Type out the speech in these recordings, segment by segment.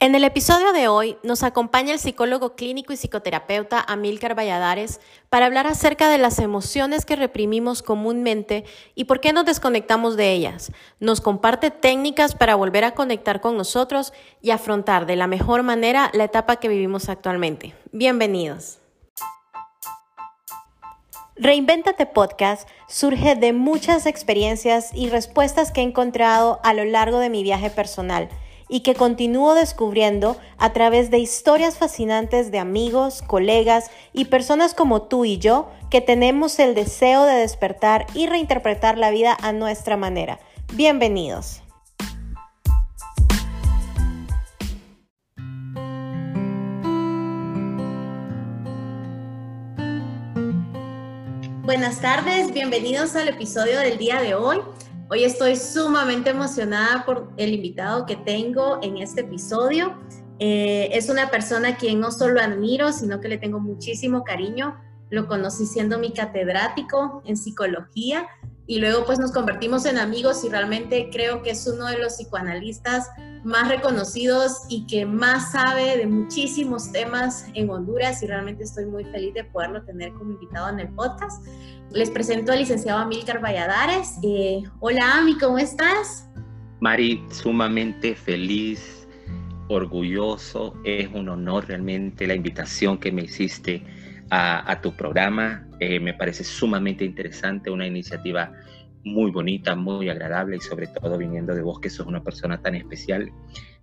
En el episodio de hoy nos acompaña el psicólogo clínico y psicoterapeuta Amílcar Valladares para hablar acerca de las emociones que reprimimos comúnmente y por qué nos desconectamos de ellas. Nos comparte técnicas para volver a conectar con nosotros y afrontar de la mejor manera la etapa que vivimos actualmente. Bienvenidos. Reinventate Podcast surge de muchas experiencias y respuestas que he encontrado a lo largo de mi viaje personal y que continúo descubriendo a través de historias fascinantes de amigos, colegas y personas como tú y yo que tenemos el deseo de despertar y reinterpretar la vida a nuestra manera. Bienvenidos. Buenas tardes, bienvenidos al episodio del día de hoy. Hoy estoy sumamente emocionada por el invitado que tengo en este episodio. Eh, es una persona a quien no solo admiro, sino que le tengo muchísimo cariño. Lo conocí siendo mi catedrático en psicología y luego pues nos convertimos en amigos y realmente creo que es uno de los psicoanalistas más reconocidos y que más sabe de muchísimos temas en Honduras y realmente estoy muy feliz de poderlo tener como invitado en el podcast. Les presento al licenciado Amílcar Valladares. Eh, hola Ami, ¿cómo estás? Mari, sumamente feliz, orgulloso. Es un honor realmente la invitación que me hiciste a, tu programa. Eh, me parece sumamente interesante, una iniciativa muy bonita, muy agradable y sobre todo viniendo de vos que sos una persona tan especial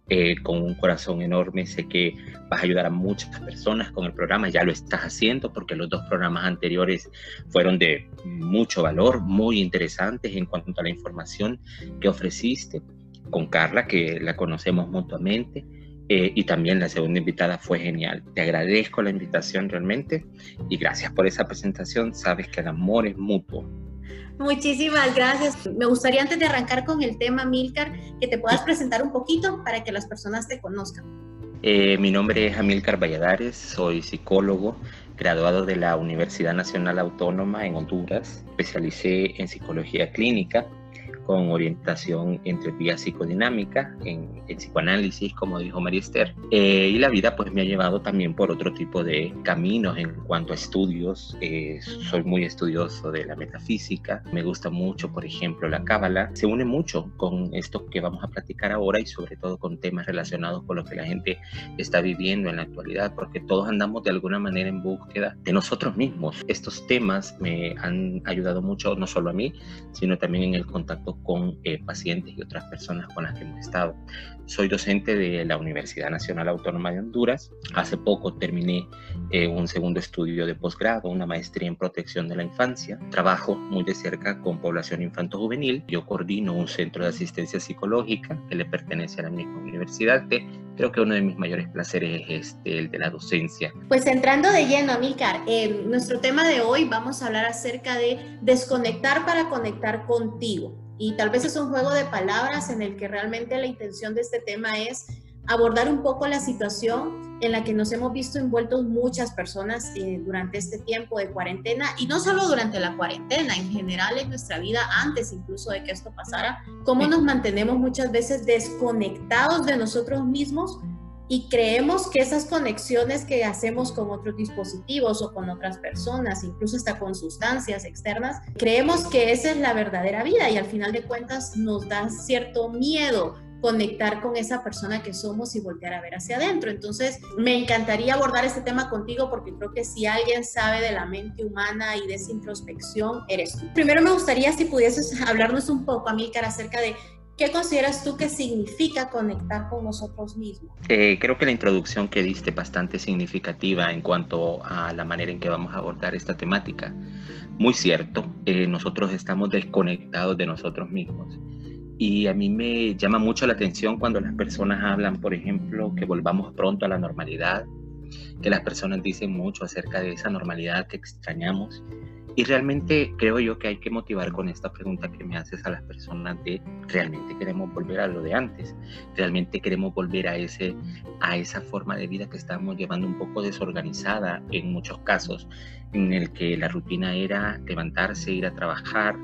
eh, con un corazón enorme. Sé que vas a ayudar a muchas personas con el programa, ya lo estás haciendo porque los dos programas anteriores fueron de mucho valor, muy interesantes en cuanto a la información que ofreciste con Carla, que la conocemos mutuamente. Eh, y también la segunda invitada fue genial. Te agradezco la invitación realmente y gracias por esa presentación. Sabes que el amor es mutuo Muchísimas gracias. Me gustaría antes de arrancar con el tema, Milcar, que te puedas presentar un poquito para que las personas te conozcan. Eh, mi nombre es Amílcar Valladares, soy psicólogo, graduado de la Universidad Nacional Autónoma en Honduras, especialicé en psicología clínica con orientación entre vía psicodinámica, en, el psicoanálisis, como dijo María Esther. Eh, y la vida pues me ha llevado también por otro tipo de caminos en cuanto a estudios. Eh, soy muy estudioso de la metafísica, me gusta mucho, por ejemplo, la cábala. Se une mucho con esto que vamos a platicar ahora y sobre todo con temas relacionados con lo que la gente está viviendo en la actualidad, porque todos andamos de alguna manera en búsqueda de nosotros mismos. Estos temas me han ayudado mucho, no solo a mí, sino también en el contacto con eh, pacientes y otras personas con las que hemos estado. Soy docente de la Universidad Nacional Autónoma de Honduras. Hace poco terminé eh, un segundo estudio de posgrado, una maestría en protección de la infancia. Trabajo muy de cerca con población infanto-juvenil. Yo coordino un centro de asistencia psicológica que le pertenece a la misma universidad, que creo que uno de mis mayores placeres es este, el de la docencia. Pues entrando de lleno, Amílcar, en nuestro tema de hoy vamos a hablar acerca de desconectar para conectar contigo. Y tal vez es un juego de palabras en el que realmente la intención de este tema es abordar un poco la situación en la que nos hemos visto envueltos muchas personas eh, durante este tiempo de cuarentena y no solo durante la cuarentena, en general en nuestra vida antes incluso de que esto pasara, cómo nos mantenemos muchas veces desconectados de nosotros mismos y creemos que esas conexiones que hacemos con otros dispositivos o con otras personas, incluso hasta con sustancias externas, creemos que esa es la verdadera vida y al final de cuentas nos da cierto miedo conectar con esa persona que somos y voltear a ver hacia adentro. Entonces, me encantaría abordar este tema contigo porque creo que si alguien sabe de la mente humana y de esa introspección, eres tú. Primero me gustaría si pudieses hablarnos un poco, Amílcar, acerca de ¿Qué consideras tú que significa conectar con nosotros mismos? Eh, creo que la introducción que diste bastante significativa en cuanto a la manera en que vamos a abordar esta temática. Muy cierto, eh, nosotros estamos desconectados de nosotros mismos. Y a mí me llama mucho la atención cuando las personas hablan, por ejemplo, que volvamos pronto a la normalidad, que las personas dicen mucho acerca de esa normalidad que extrañamos y realmente creo yo que hay que motivar con esta pregunta que me haces a las personas de realmente queremos volver a lo de antes, realmente queremos volver a, ese, a esa forma de vida que estamos llevando un poco desorganizada en muchos casos, en el que la rutina era levantarse, ir a trabajar,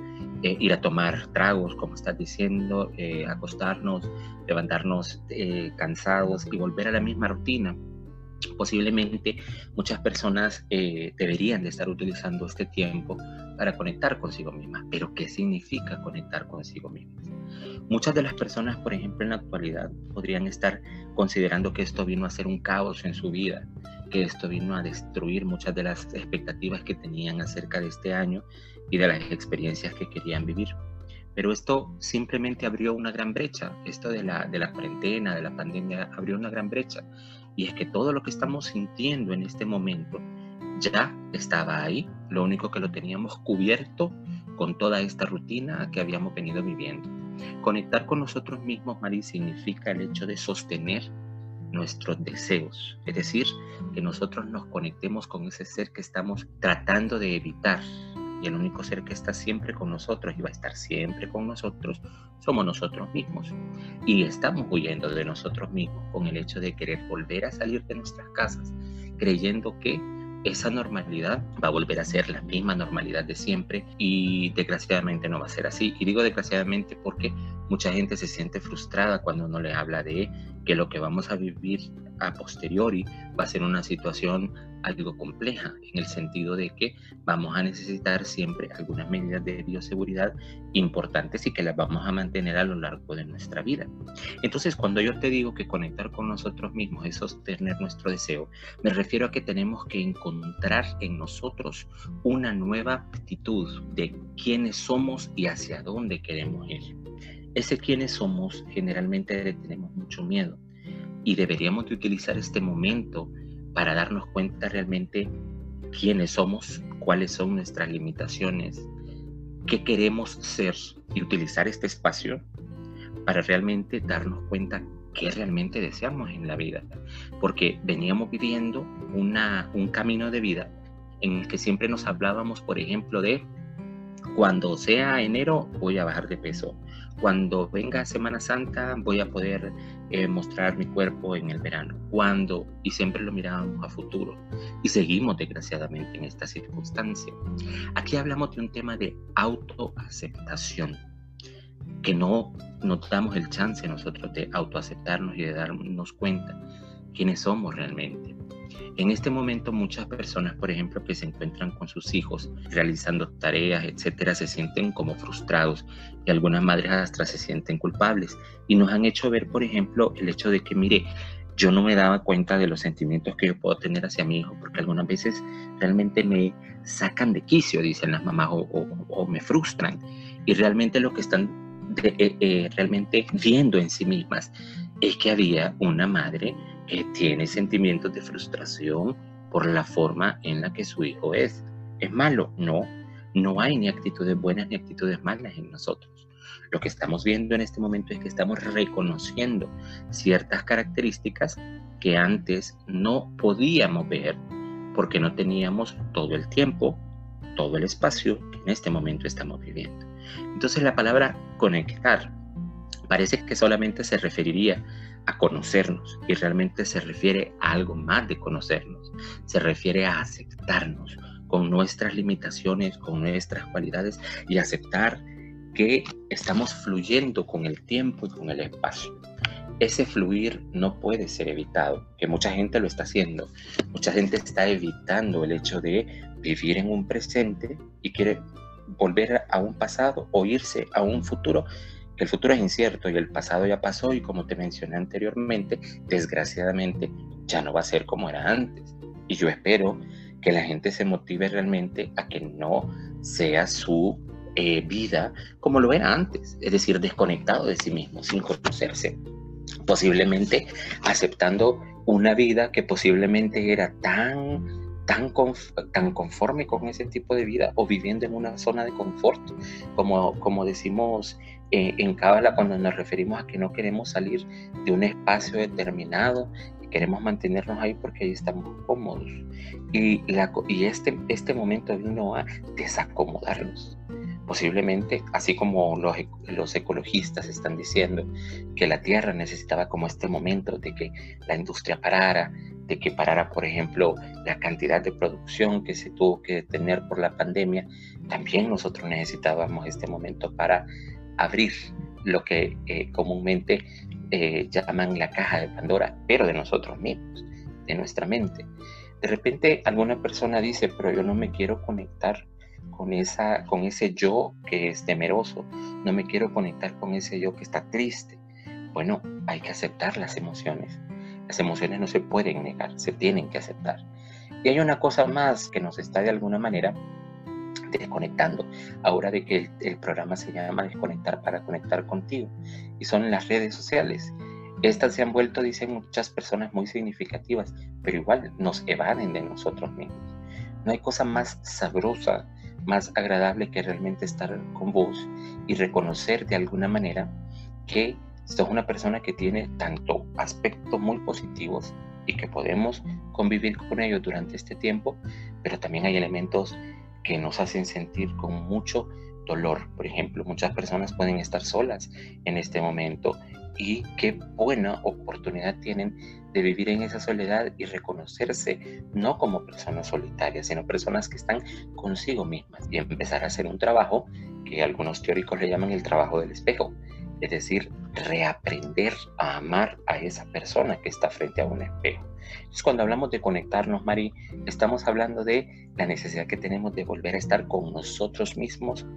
eh, ir a tomar tragos, como estás diciendo, eh, acostarnos, levantarnos eh, cansados y volver a la misma rutina. Posiblemente muchas personas deberían de estar utilizando este tiempo para conectar consigo mismas. Pero ¿qué significa conectar consigo mismas? Muchas de las personas, por ejemplo, en la actualidad podrían estar considerando que esto vino a ser un caos en su vida, que esto vino a destruir muchas de las expectativas que tenían acerca de este año y de las experiencias que querían vivir. Pero esto simplemente abrió una gran brecha. Esto de la, de la cuarentena, de la pandemia, abrió una gran brecha. Y es que todo lo que estamos sintiendo en este momento ya estaba ahí. Lo único que lo teníamos cubierto con toda esta rutina que habíamos venido viviendo. Conectar con nosotros mismos, Mari, significa el hecho de sostener nuestros deseos. Es decir, que nosotros nos conectemos con ese ser que estamos tratando de evitar y el único ser que está siempre con nosotros y va a estar siempre con nosotros somos nosotros mismos. Y estamos huyendo de nosotros mismos con el hecho de querer volver a salir de nuestras casas, creyendo que esa normalidad va a volver a ser la misma normalidad de siempre y desgraciadamente no va a ser así. Y digo desgraciadamente porque mucha gente se siente frustrada cuando uno le habla de que lo que vamos a vivir a posteriori va a ser una situación algo compleja en el sentido de que vamos a necesitar siempre algunas medidas de bioseguridad importantes y que las vamos a mantener a lo largo de nuestra vida. Entonces, cuando yo te digo que conectar con nosotros mismos es sostener nuestro deseo, me refiero a que tenemos que encontrar en nosotros una nueva actitud de quiénes somos y hacia dónde queremos ir. Ese quiénes somos generalmente le tenemos mucho miedo y deberíamos de utilizar este momento para darnos cuenta realmente quiénes somos, cuáles son nuestras limitaciones, qué queremos ser y utilizar este espacio para realmente darnos cuenta qué realmente deseamos en la vida. Porque veníamos viviendo una, un camino de vida en el que siempre nos hablábamos, por ejemplo, de cuando sea enero voy a bajar de peso. Cuando venga Semana Santa voy a poder eh, mostrar mi cuerpo en el verano. Cuando, y siempre lo mirábamos a futuro. Y seguimos desgraciadamente en esta circunstancia. Aquí hablamos de un tema de autoaceptación, que no nos damos el chance nosotros de autoaceptarnos y de darnos cuenta quiénes somos realmente. En este momento muchas personas, por ejemplo, que se encuentran con sus hijos realizando tareas, etcétera, se sienten como frustrados y algunas madres hasta se sienten culpables y nos han hecho ver, por ejemplo, el hecho de que, mire, yo no me daba cuenta de los sentimientos que yo puedo tener hacia mi hijo, porque algunas veces realmente me sacan de quicio, dicen las mamás, o, me frustran. Y realmente lo que están eh, eh, realmente viendo en sí mismas es que había una madre tiene sentimientos de frustración por la forma en la que su hijo es. ¿Es malo? No, no hay ni actitudes buenas ni actitudes malas en nosotros. Lo que estamos viendo en este momento es que estamos reconociendo ciertas características que antes no podíamos ver porque no teníamos todo el tiempo, todo el espacio que en este momento estamos viviendo. Entonces la palabra conectar parece que solamente se referiría a conocernos y realmente se refiere a algo más de conocernos, se refiere a aceptarnos con nuestras limitaciones, con nuestras cualidades y aceptar que estamos fluyendo con el tiempo y con el espacio. Ese fluir no puede ser evitado, que mucha gente lo está haciendo. Mucha gente está evitando el hecho de vivir en un presente y quiere volver a un pasado o irse a un futuro el futuro es incierto y el pasado ya pasó y como te mencioné anteriormente, desgraciadamente ya no va a ser como era antes. Y yo espero que la gente se motive realmente a que no sea su eh, vida como lo era antes, es decir, desconectado de sí mismo, sin conocerse, posiblemente aceptando una vida que posiblemente era tan tan, tan conforme con ese tipo de vida o viviendo en una zona de confort, como, como decimos eh, en Cábala cuando nos referimos a que no queremos salir de un espacio determinado, queremos mantenernos ahí porque ahí estamos cómodos. Y, la, y este, este momento vino a desacomodarnos. Posiblemente, así como los, los ecologistas están diciendo que la Tierra necesitaba como este momento de que la industria parara, de que parara, por ejemplo, la cantidad de producción que se tuvo que detener por la pandemia, también nosotros necesitábamos este momento para abrir lo que eh, comúnmente eh, llaman la caja de Pandora, pero de nosotros mismos, de nuestra mente. De repente alguna persona dice, pero yo no me quiero conectar con, esa, con ese yo que es temeroso, no me quiero conectar con ese yo que está triste. Bueno, hay que aceptar las emociones. Las emociones no se pueden negar, se tienen que aceptar. Y hay una cosa más que nos está de alguna manera desconectando. Ahora de que el, programa se llama Desconectar para conectar contigo. Y son las redes sociales. Estas se han vuelto, dicen muchas personas, muy significativas, pero igual nos evaden de nosotros mismos. No hay cosa más sabrosa, más agradable que realmente estar con vos y reconocer de alguna manera que sos una persona que tiene tanto aspectos muy positivos y que podemos convivir con ellos durante este tiempo, pero también hay elementos que nos hacen sentir con mucho dolor. Por ejemplo, muchas personas pueden estar solas en este momento y qué buena oportunidad tienen de vivir en esa soledad y reconocerse no como personas solitarias, sino personas que están consigo mismas y empezar a hacer un trabajo que algunos teóricos le llaman el trabajo del espejo, es decir, reaprender a amar a esa persona que está frente a un espejo. Entonces, cuando hablamos de conectarnos, Mari, estamos hablando de la necesidad que tenemos de volver a estar con nosotros mismos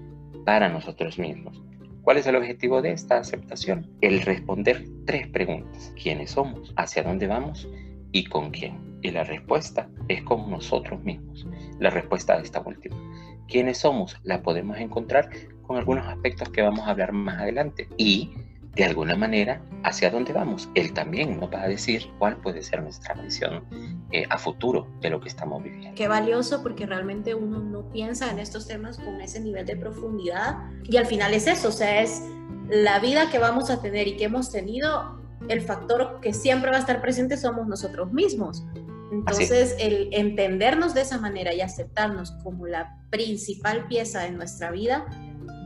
para nosotros mismos. ¿Cuál es el objetivo de esta aceptación? El responder tres preguntas. ¿Quiénes somos? ¿Hacia dónde vamos? ¿Y con quién? Y la respuesta es con nosotros mismos. La respuesta a esta última. ¿Quiénes somos? La podemos encontrar con algunos aspectos que vamos a hablar más adelante. Y de alguna manera hacia dónde vamos. Él también nos va a decir cuál puede ser nuestra visión eh, a futuro de lo que estamos viviendo. Qué valioso porque realmente uno no piensa en estos temas con ese nivel de profundidad y al final es eso, o sea, es la vida que vamos a tener y que hemos tenido, el factor que siempre va a estar presente somos nosotros mismos. Entonces, el entendernos de esa manera y aceptarnos como la principal pieza de nuestra vida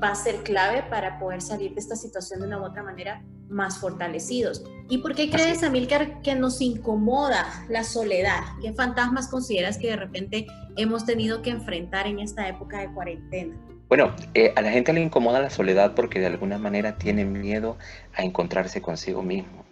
va a ser clave para poder salir de esta situación de una u otra manera más fortalecidos. ¿Y por qué crees, Amilcar, que nos incomoda la soledad? ¿Qué fantasmas consideras que de repente hemos tenido que enfrentar en esta época de cuarentena? Bueno, eh, a la gente le incomoda la soledad porque de alguna manera tiene miedo a encontrarse consigo mismo.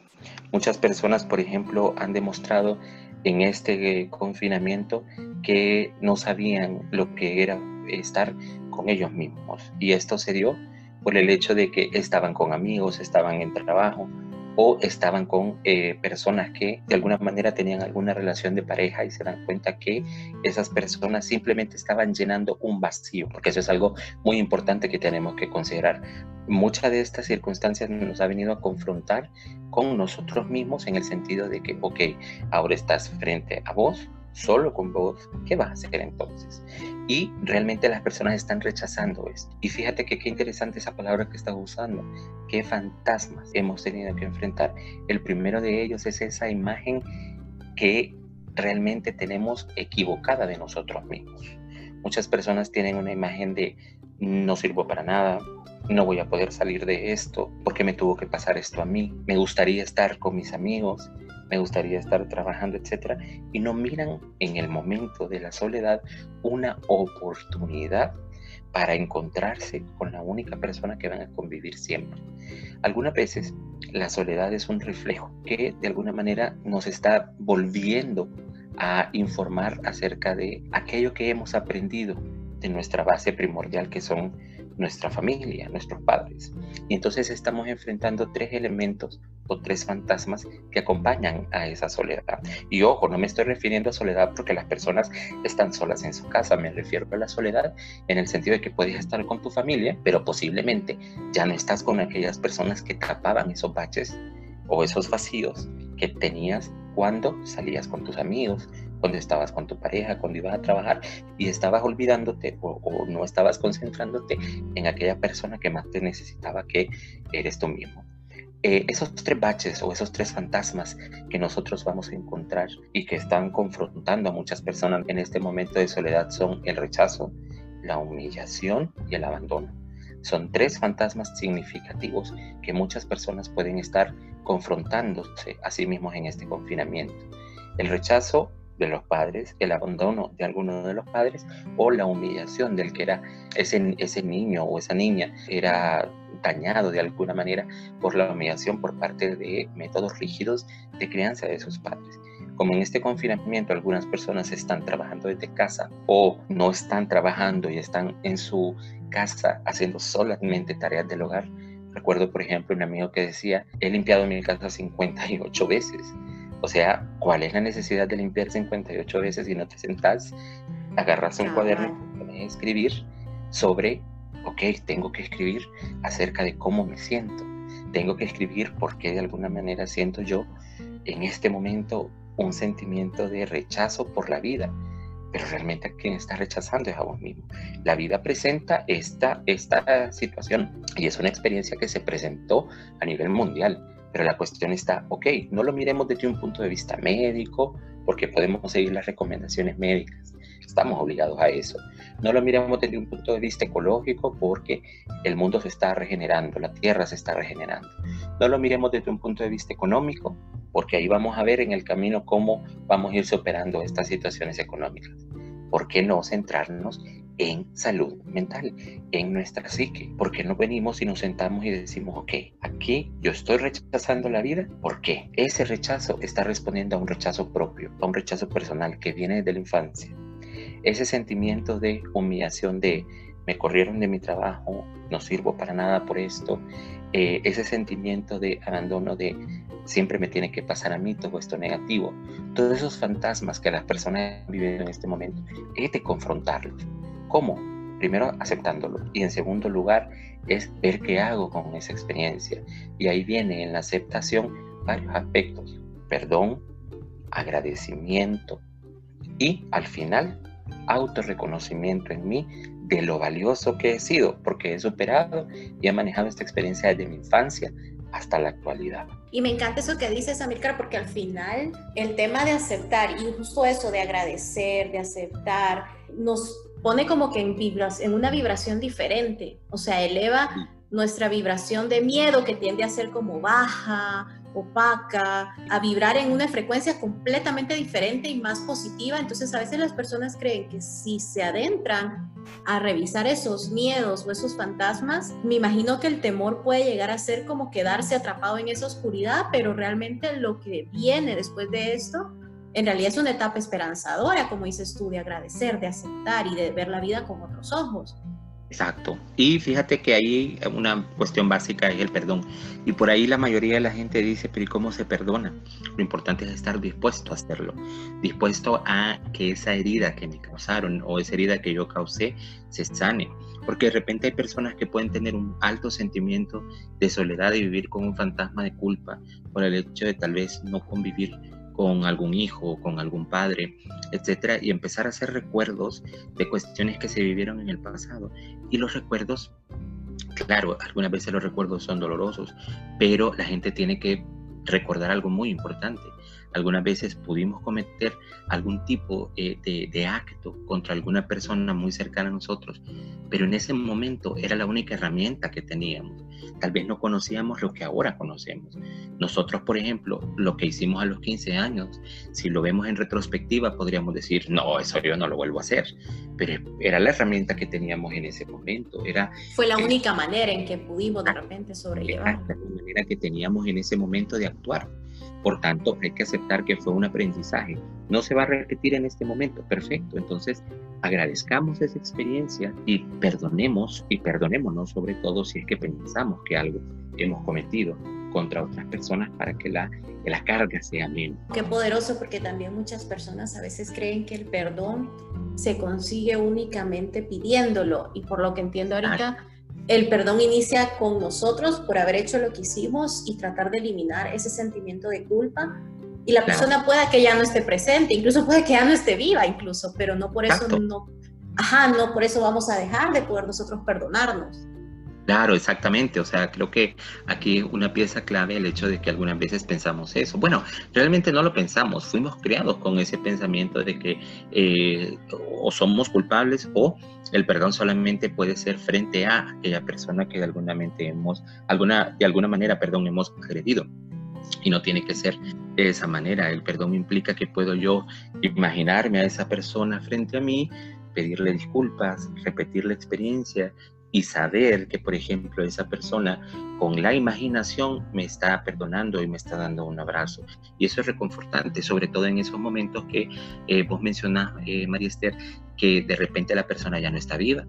Muchas personas, por ejemplo, han demostrado en este confinamiento que no sabían lo que era estar con ellos mismos. Y esto se dio por el hecho de que estaban con amigos, estaban en trabajo o estaban con eh, personas que de alguna manera tenían alguna relación de pareja y se dan cuenta que esas personas simplemente estaban llenando un vacío, porque eso es algo muy importante que tenemos que considerar. Muchas de estas circunstancias nos ha venido a confrontar con nosotros mismos en el sentido de que, ok, ahora estás frente a vos, solo con vos, ¿qué vas a hacer entonces? Y realmente las personas están rechazando esto. Y fíjate que qué interesante esa palabra que estás usando. Qué fantasmas hemos tenido que enfrentar. El primero de ellos es esa imagen que realmente tenemos equivocada de nosotros mismos. Muchas personas tienen una imagen de no sirvo para nada, no voy a poder salir de esto, porque me tuvo que pasar esto a mí, me gustaría estar con mis amigos, me gustaría estar trabajando, etcétera, y no miran en el momento de la soledad una oportunidad para encontrarse con la única persona que van a convivir siempre. Algunas veces la soledad es un reflejo que de alguna manera nos está volviendo a informar acerca de aquello que hemos aprendido de nuestra base primordial que son nuestra familia, nuestros padres. Y entonces estamos enfrentando tres elementos o tres fantasmas que acompañan a esa soledad. Y ojo, no me estoy refiriendo a soledad porque las personas están solas en su casa, me refiero a la soledad en el sentido de que puedes estar con tu familia, pero posiblemente ya no estás con aquellas personas que tapaban esos baches o esos vacíos que tenías cuando salías con tus amigos, cuando estabas con tu pareja, cuando ibas a trabajar y estabas olvidándote o, no estabas concentrándote en aquella persona que más te necesitaba que eres tú mismo. Eh, esos tres baches o esos tres fantasmas que nosotros vamos a encontrar y que están confrontando a muchas personas en este momento de soledad son el rechazo, la humillación y el abandono. Son tres fantasmas significativos que muchas personas pueden estar confrontándose a sí mismos en este confinamiento. el rechazo de los padres, el abandono de alguno de los padres o la humillación del que era ese, ese niño o esa niña era dañado de alguna manera por la humillación por parte de métodos rígidos de crianza de sus padres. Como en este confinamiento algunas personas están trabajando desde casa o no están trabajando y están en su casa haciendo solamente tareas del hogar. Recuerdo, por ejemplo, un amigo que decía, he limpiado mi casa 58 veces. O sea, ¿cuál es la necesidad de limpiar 58 veces si no te sentás, agarras un cuaderno y escribir sobre, ok, tengo que escribir acerca de cómo me siento? Tengo que escribir por qué de alguna manera siento yo en este momento un sentimiento de rechazo por la vida, pero realmente a quien está rechazando es a vos mismo. La vida presenta esta, esta situación y es una experiencia que se presentó a nivel mundial, pero la cuestión está, ok, no lo miremos desde un punto de vista médico, porque podemos seguir las recomendaciones médicas, estamos obligados a eso. No lo miremos desde un punto de vista ecológico porque el mundo se está regenerando, la tierra se está regenerando. No lo miremos desde un punto de vista económico porque ahí vamos a ver en el camino cómo vamos a ir superando estas situaciones económicas. ¿Por qué no centrarnos en salud mental, en nuestra psique? ¿Por qué no venimos y nos sentamos y decimos, ok, aquí yo estoy rechazando la vida? ¿Por qué? Ese rechazo está respondiendo a un rechazo propio, a un rechazo personal que viene de la infancia. Ese sentimiento de humillación de me corrieron de mi trabajo, no sirvo para nada por esto, eh, ese sentimiento de abandono de siempre me tiene que pasar a mí todo esto negativo. Todos esos fantasmas que las personas viven en este momento, hay que confrontarlos. ¿Cómo? Primero aceptándolo y en segundo lugar es ver qué hago con esa experiencia. Y ahí viene en la aceptación varios aspectos. Perdón, agradecimiento y al final autorreconocimiento en mí de lo valioso que he sido, porque he superado y he manejado esta experiencia desde mi infancia hasta la actualidad. Y me encanta eso que dices, Amílcar, porque al final el tema de aceptar y justo eso de agradecer, de aceptar, nos pone como que en, vibras, en una vibración diferente, o sea, eleva nuestra vibración de miedo que tiende a ser como baja, opaca, a vibrar en una frecuencia completamente diferente y más positiva. Entonces a veces las personas creen que si se adentran a revisar esos miedos o esos fantasmas, me imagino que el temor puede llegar a ser como quedarse atrapado en esa oscuridad, pero realmente lo que viene después de esto en realidad es una etapa esperanzadora, como dices tú, de agradecer, de aceptar y de ver la vida con otros ojos. Exacto. Y fíjate que ahí una cuestión básica es el perdón. Y por ahí la mayoría de la gente dice, pero ¿y cómo se perdona? Lo importante es estar dispuesto a hacerlo, dispuesto a que esa herida que me causaron o esa herida que yo causé se sane. Porque de repente hay personas que pueden tener un alto sentimiento de soledad y vivir con un fantasma de culpa por el hecho de tal vez no convivir con algún hijo, con algún padre, etcétera, y empezar a hacer recuerdos de cuestiones que se vivieron en el pasado. Y los recuerdos, claro, algunas veces los recuerdos son dolorosos, pero la gente tiene que recordar algo muy importante. Algunas veces pudimos cometer algún tipo eh, de, acto contra alguna persona muy cercana a nosotros, pero en ese momento era la única herramienta que teníamos. Tal vez no conocíamos lo que ahora conocemos. Nosotros, por ejemplo, lo que hicimos a los 15 años, si lo vemos en retrospectiva, podríamos decir, no, eso yo no lo vuelvo a hacer. Pero era la herramienta que teníamos en ese momento. Era, Fue la única manera en que pudimos de repente sobrellevar. La manera que teníamos en ese momento de actuar. Por tanto, hay que aceptar que fue un aprendizaje. No se va a repetir en este momento. Perfecto. Entonces, agradezcamos esa experiencia y perdonemos y perdonémonos sobre todo si es que pensamos que algo hemos cometido contra otras personas para que la, la carga sea menos. Qué poderoso porque también muchas personas a veces creen que el perdón se consigue únicamente pidiéndolo y por lo que entiendo ahorita el perdón inicia con nosotros por haber hecho lo que hicimos y tratar de eliminar ese sentimiento de culpa. Y la persona pueda que ya no esté presente, incluso puede que ya no esté viva, incluso, pero no por eso no, ajá, no por eso vamos a dejar de poder nosotros perdonarnos. Claro, exactamente. O sea, creo que aquí una pieza clave el hecho de que algunas veces pensamos eso. Bueno, realmente no lo pensamos, fuimos creados con ese pensamiento de que eh, o somos culpables o el perdón solamente puede ser frente a aquella persona que de alguna, mente hemos, alguna, de alguna manera perdón, hemos agredido. Y no tiene que ser de esa manera. El perdón implica que puedo yo imaginarme a esa persona frente a mí, pedirle disculpas, repetir la experiencia y saber que, por ejemplo, esa persona con la imaginación me está perdonando y me está dando un abrazo. Y eso es reconfortante, sobre todo en esos momentos que eh, vos mencionás, eh, María Esther, que de repente la persona ya no está viva.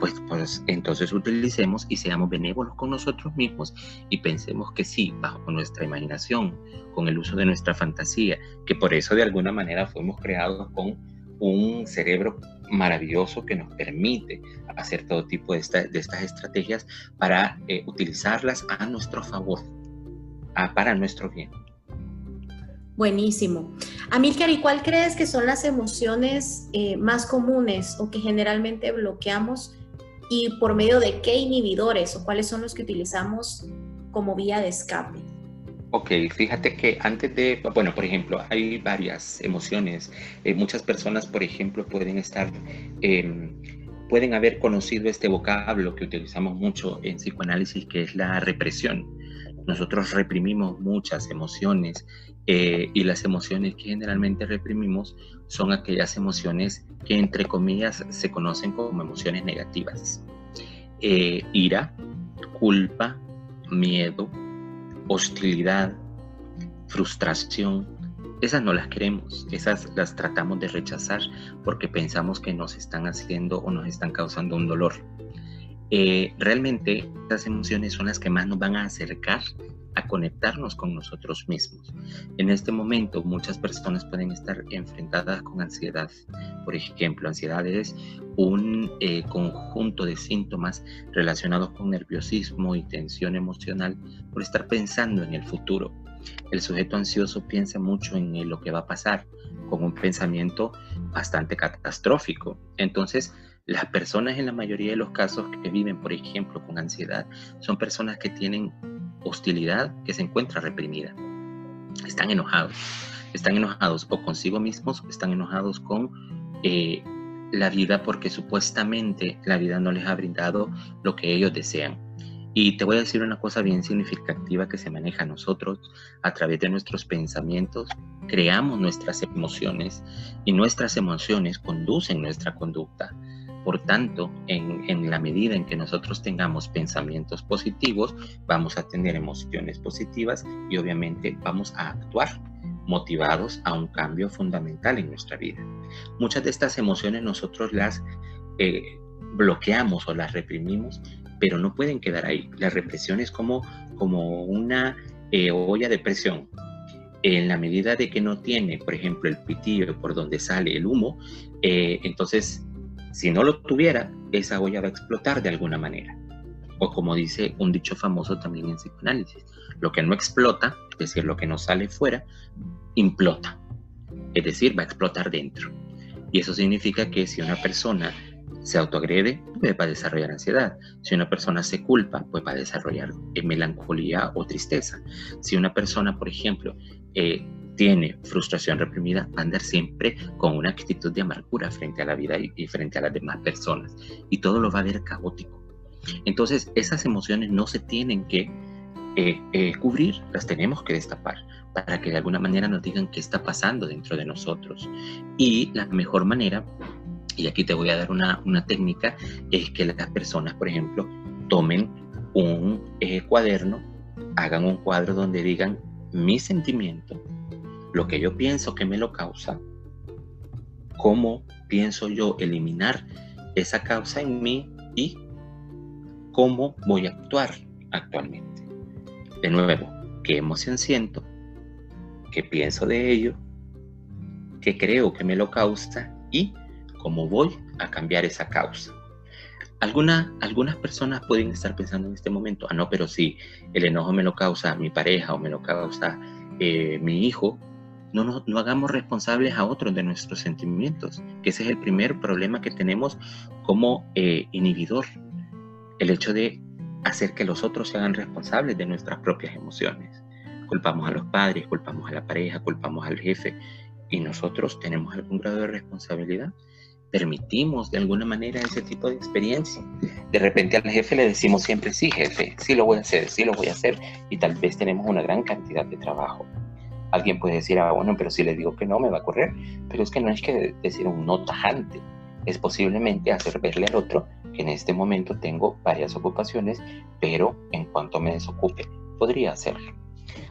Pues, pues entonces utilicemos y seamos benévolos con nosotros mismos y pensemos que sí, bajo nuestra imaginación, con el uso de nuestra fantasía, que por eso de alguna manera fuimos creados con un cerebro maravilloso que nos permite hacer todo tipo de, estas estrategias para eh, utilizarlas a nuestro favor, para nuestro bien. Buenísimo. Amílcar, ¿y cuál crees que son las emociones eh, más comunes o que generalmente bloqueamos y por medio de qué inhibidores o cuáles son los que utilizamos como vía de escape? Ok, fíjate que antes de, bueno, por ejemplo, hay varias emociones. Eh, muchas personas, por ejemplo, pueden estar, em, pueden haber conocido este vocablo que utilizamos mucho en psicoanálisis, que es la represión. Nosotros reprimimos muchas emociones eh, y las emociones que generalmente reprimimos son aquellas emociones que, entre comillas, se conocen como emociones negativas. Eh, ira, culpa, miedo, hostilidad, frustración, esas no las queremos, esas las tratamos de rechazar porque pensamos que nos están haciendo o nos están causando un dolor. Eh, realmente esas emociones son las que más nos van a acercar a conectarnos con nosotros mismos. En este momento muchas personas pueden estar enfrentadas con ansiedad. Por ejemplo, ansiedad es un eh, conjunto de síntomas relacionados con nerviosismo y tensión emocional por estar pensando en el futuro. El sujeto ansioso piensa mucho en lo que va a pasar, con un pensamiento bastante catastrófico. Entonces, las personas en la mayoría de los casos que viven, por ejemplo, con ansiedad, son personas que tienen hostilidad que se encuentra reprimida. Están enojados. Están enojados o consigo mismos, están enojados con eh, la vida porque supuestamente la vida no les ha brindado lo que ellos desean. Y te voy a decir una cosa bien significativa que se maneja nosotros a través de nuestros pensamientos. Creamos nuestras emociones y nuestras emociones conducen nuestra conducta. Por tanto, en, la medida en que nosotros tengamos pensamientos positivos, vamos a tener emociones positivas y obviamente vamos a actuar motivados a un cambio fundamental en nuestra vida. Muchas de estas emociones nosotros las eh, bloqueamos o las reprimimos, pero no pueden quedar ahí. La represión es como, como una eh, olla de presión. En la medida de que no tiene, por ejemplo, el pitillo por donde sale el humo, eh, entonces si no lo tuviera, esa olla va a explotar de alguna manera. O como dice un dicho famoso también en psicoanálisis, lo que no explota, es decir, lo que no sale fuera, implota. Es decir, va a explotar dentro. Y eso significa que si una persona se autoagrede, pues va a desarrollar ansiedad. Si una persona se culpa, pues va a desarrollar melancolía o tristeza. Si una persona, por ejemplo, eh, tiene frustración reprimida, va a andar siempre con una actitud de amargura frente a la vida y, frente a las demás personas. Y todo lo va a ver caótico. Entonces, esas emociones no se tienen que eh, eh, cubrir, las tenemos que destapar para que de alguna manera nos digan qué está pasando dentro de nosotros. Y la mejor manera, y aquí te voy a dar una, técnica, es que las personas, por ejemplo, tomen un eh, cuaderno, hagan un cuadro donde digan mi sentimiento, lo que yo pienso que me lo causa, cómo pienso yo eliminar esa causa en mí y cómo voy a actuar actualmente. De nuevo, qué emoción siento, qué pienso de ello, qué creo que me lo causa y cómo voy a cambiar esa causa. algunas personas pueden estar pensando en este momento, ah, no, pero si el enojo me lo causa mi pareja o me lo causa eh, mi hijo, no, no, hagamos responsables a otros de nuestros sentimientos, que ese es el primer problema que tenemos como eh, inhibidor, el hecho de hacer que los otros se hagan responsables de nuestras propias emociones. Culpamos a los padres, culpamos a la pareja, culpamos al jefe y nosotros tenemos algún grado de responsabilidad. permitimos de alguna manera ese tipo de experiencia. De repente al jefe le decimos siempre, sí, jefe, sí lo voy a hacer, sí lo voy a hacer, y tal vez tenemos una gran cantidad de trabajo. Alguien puede decir, ah, bueno, pero si le digo que no, me va a correr, pero es que no es que decir un no tajante, es posiblemente hacer verle al otro que en este momento tengo varias ocupaciones, pero en cuanto me desocupe, podría hacerlo.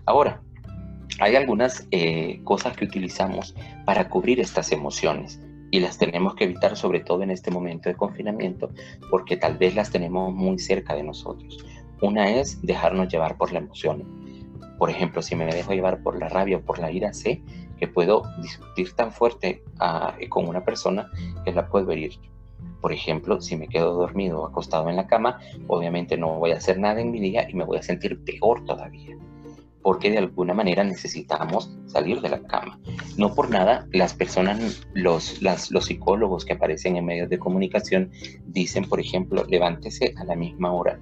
Ahora, hay algunas eh, cosas que utilizamos para cubrir estas emociones y las tenemos que evitar sobre todo en este momento de confinamiento porque tal vez las tenemos muy cerca de nosotros. Una es dejarnos llevar por la emoción. Por ejemplo, si me dejo llevar por la rabia o por la ira, sé que puedo discutir tan fuerte ah, con una persona que la puedo herir. Por ejemplo, si me quedo dormido o acostado en la cama, obviamente no voy a hacer nada en mi día y me voy a sentir peor todavía porque de alguna manera necesitamos salir de la cama. No por nada, las personas, los psicólogos que aparecen en medios de comunicación dicen, por ejemplo, levántese a la misma hora,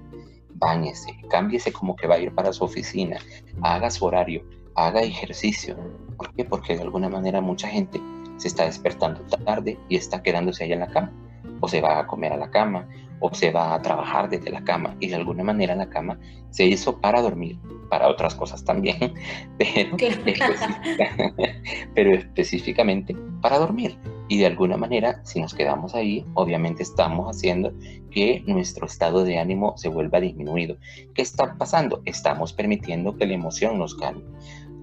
báñese, cámbiese como que va a ir para su oficina, haga su horario, haga ejercicio. ¿Por qué? Porque de alguna manera mucha gente se está despertando tarde y está quedándose ahí en la cama. O se va a comer a la cama, o se va a trabajar desde la cama. Y de alguna manera la cama se hizo para dormir, para otras cosas también, pero, específicamente para dormir. Y de alguna manera, si nos quedamos ahí, obviamente estamos haciendo que nuestro estado de ánimo se vuelva disminuido. ¿Qué está pasando? Estamos permitiendo que la emoción nos gane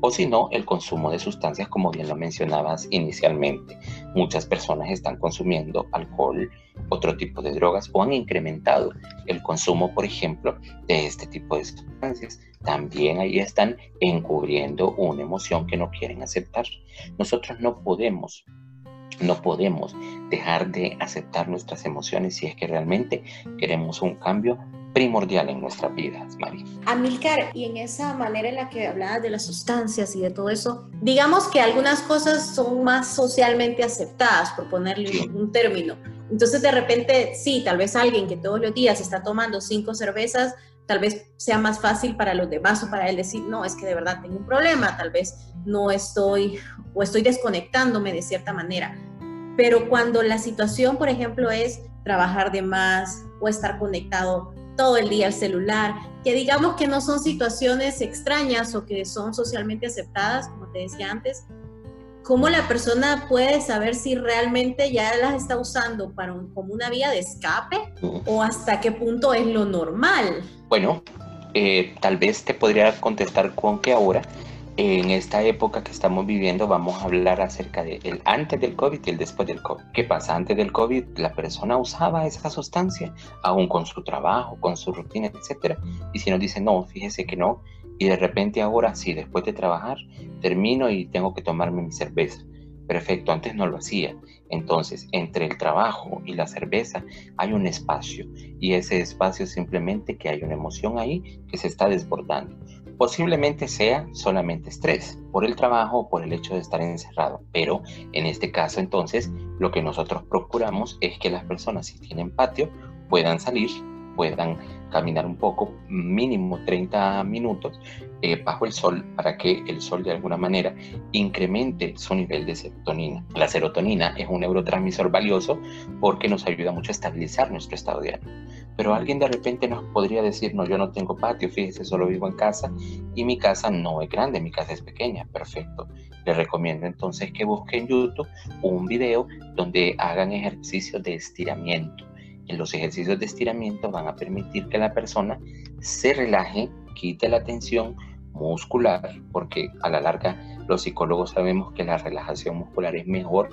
o si no, el consumo de sustancias como bien lo mencionabas inicialmente. Muchas personas están consumiendo alcohol, otro tipo de drogas o han incrementado el consumo, por ejemplo, de este tipo de sustancias. También ahí están encubriendo una emoción que no quieren aceptar. Nosotros no podemos no podemos dejar de aceptar nuestras emociones si es que realmente queremos un cambio primordial en nuestras vidas, María. Amilcar, y en esa manera en la que hablabas de las sustancias y de todo eso, digamos que algunas cosas son más socialmente aceptadas, por ponerle un término. Entonces, de repente, sí, tal vez alguien que todos los días está tomando cinco cervezas, tal vez sea más fácil para los demás o para él decir, no, es que de verdad tengo un problema, tal vez no estoy o estoy desconectándome de cierta manera. Pero cuando la situación, por ejemplo, es trabajar de más o estar conectado todo el día al celular, que digamos que no son situaciones extrañas o que son socialmente aceptadas, como te decía antes, ¿cómo la persona puede saber si realmente ya las está usando para como una vía de escape o hasta qué punto es lo normal? Bueno, eh, tal vez te podría contestar con que ahora en esta época que estamos viviendo vamos a hablar acerca de el antes del COVID y el después del COVID. ¿Qué pasa? Antes del COVID la persona usaba esa sustancia, aún con su trabajo, con su rutina, etcétera. Y si nos dice, no, fíjese que no, y de repente ahora sí, después de trabajar, termino y tengo que tomarme mi cerveza. Perfecto, antes no lo hacía. Entonces, entre el trabajo y la cerveza hay un espacio y ese espacio simplemente que hay una emoción ahí que se está desbordando. Posiblemente sea solamente estrés por el trabajo o por el hecho de estar encerrado, pero en este caso entonces lo que nosotros procuramos es que las personas si tienen patio puedan salir, puedan caminar un poco, mínimo 30 minutos eh, bajo el sol para que el sol de alguna manera incremente su nivel de serotonina. La serotonina es un neurotransmisor valioso porque nos ayuda mucho a estabilizar nuestro estado de ánimo. Pero alguien de repente nos podría decir, no, yo no tengo patio, fíjese, solo vivo en casa y mi casa no es grande, mi casa es pequeña, perfecto. Les recomiendo entonces que busquen en YouTube un video donde hagan ejercicios de estiramiento. En los ejercicios de estiramiento van a permitir que la persona se relaje, quite la tensión muscular, porque a la larga los psicólogos sabemos que la relajación muscular es mejor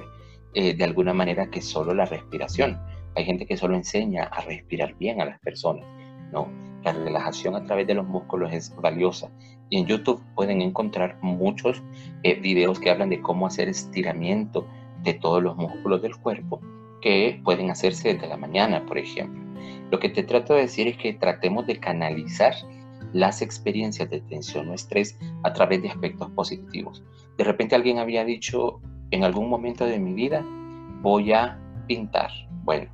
eh, de alguna manera que solo la respiración. Hay gente que solo enseña a respirar bien a las personas. No, la relajación a través de los músculos es valiosa. Y en YouTube pueden encontrar muchos eh, videos que hablan de cómo hacer estiramiento de todos los músculos del cuerpo que pueden hacerse desde la mañana, por ejemplo. Lo que te trato de decir es que tratemos de canalizar las experiencias de tensión o estrés a través de aspectos positivos. De repente alguien había dicho, en algún momento de mi vida voy a pintar. Bueno,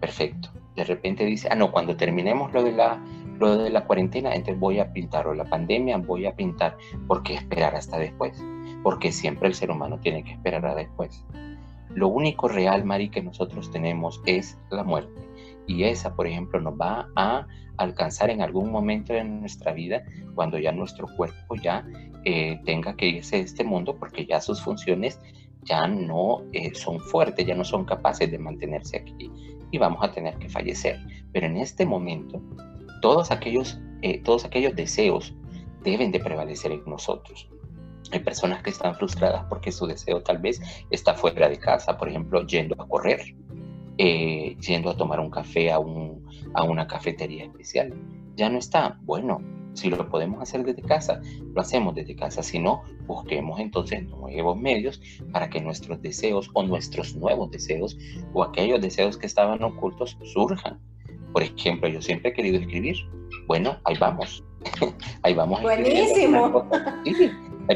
perfecto. De repente dice, ah, no, cuando terminemos lo de la, lo de la cuarentena, entonces voy a pintar, o la pandemia voy a pintar. ¿Por qué esperar hasta después? Porque siempre el ser humano tiene que esperar a después. Lo único real, Mari, que nosotros tenemos es la muerte. Y esa, por ejemplo, nos va a alcanzar en algún momento de nuestra vida cuando ya nuestro cuerpo ya eh, tenga que irse de este mundo porque ya sus funciones ya no eh, son fuertes, ya no son capaces de mantenerse aquí y vamos a tener que fallecer. Pero en este momento, todos aquellos, eh, todos aquellos deseos deben de prevalecer en nosotros. Hay personas que están frustradas porque su deseo tal vez está fuera de casa, por ejemplo, yendo a correr, eh, yendo a tomar un café a, un, a una cafetería especial. Ya no está. Bueno, si lo podemos hacer desde casa, lo hacemos desde casa. Si no, busquemos entonces nuevos medios para que nuestros deseos o nuestros nuevos deseos o aquellos deseos que estaban ocultos surjan. Por ejemplo, yo siempre he querido escribir. Bueno, ahí vamos. ahí vamos. Buenísimo.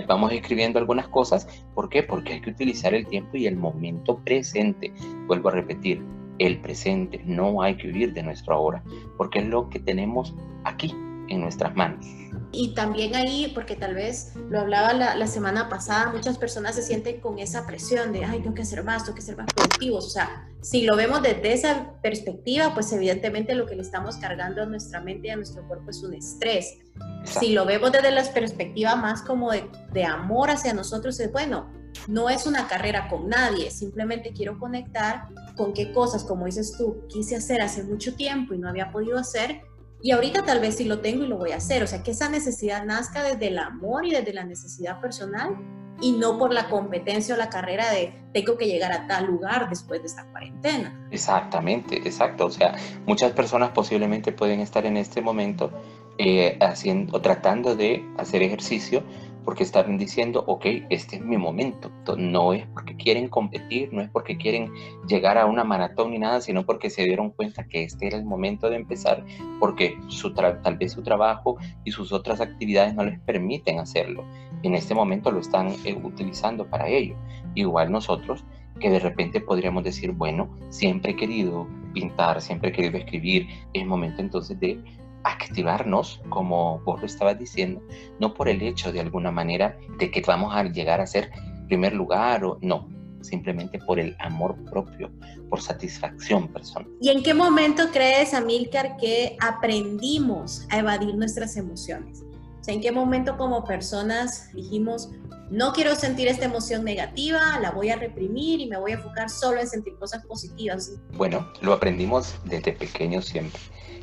Vamos escribiendo algunas cosas. ¿Por qué? Porque hay que utilizar el tiempo y el momento presente. Vuelvo a repetir, el presente. No hay que huir de nuestro ahora, porque es lo que tenemos aquí en nuestras manos. Y también ahí, porque tal vez lo hablaba la, semana pasada, muchas personas se sienten con esa presión de, ay, tengo que hacer más, tengo que ser más productivos. O sea, si lo vemos desde esa perspectiva, pues evidentemente lo que le estamos cargando a nuestra mente y a nuestro cuerpo es un estrés. Si lo vemos desde la perspectiva más como de, de amor hacia nosotros, es bueno, no es una carrera con nadie, simplemente quiero conectar con qué cosas, como dices tú, quise hacer hace mucho tiempo y no había podido hacer y ahorita tal vez sí lo tengo y lo voy a hacer. O sea, que esa necesidad nazca desde el amor y desde la necesidad personal y no por la competencia o la carrera de tengo que llegar a tal lugar después de esta cuarentena. Exactamente, exacto. O sea, muchas personas posiblemente pueden estar en este momento eh, haciendo tratando de hacer ejercicio porque están diciendo, ok, este es mi momento. No es porque quieren competir, no es porque quieren llegar a una maratón ni nada, sino porque se dieron cuenta que este era el momento de empezar, porque su tal vez su trabajo y sus otras actividades no les permiten hacerlo. En este momento lo están eh, utilizando para ello. Igual nosotros que de repente podríamos decir, bueno, siempre he querido pintar, siempre he querido escribir, es momento entonces de activarnos, como vos lo estabas diciendo, no por el hecho de alguna manera de que vamos a llegar a ser primer lugar o no, simplemente por el amor propio, por satisfacción personal. ¿Y en qué momento crees, Amilcar, que aprendimos a evadir nuestras emociones? O sea, ¿en qué momento como personas dijimos, no quiero sentir esta emoción negativa, la voy a reprimir y me voy a enfocar solo en sentir cosas positivas? Bueno, lo aprendimos desde pequeños siempre.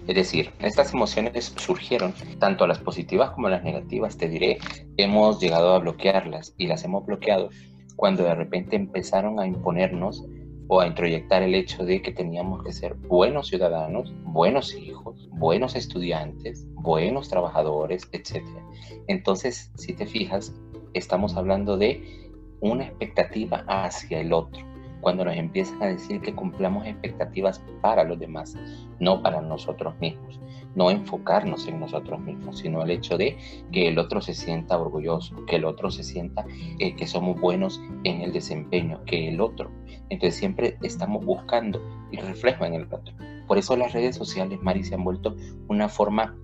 Es decir, estas emociones surgieron, tanto las positivas como las negativas, te diré, hemos llegado a bloquearlas y las hemos bloqueado cuando de repente empezaron a imponernos o a introyectar el hecho de que teníamos que ser buenos ciudadanos, buenos hijos, buenos estudiantes, buenos trabajadores, etc. Entonces, si te fijas, estamos hablando de una expectativa hacia el otro cuando nos empiezan a decir que cumplamos expectativas para los demás, no para nosotros mismos. No enfocarnos en nosotros mismos, sino el hecho de que el otro se sienta orgulloso, que el otro se sienta eh, que somos buenos en el desempeño, que el otro. Entonces siempre estamos buscando el reflejo en el otro. Por eso las redes sociales, Mari, se han vuelto una forma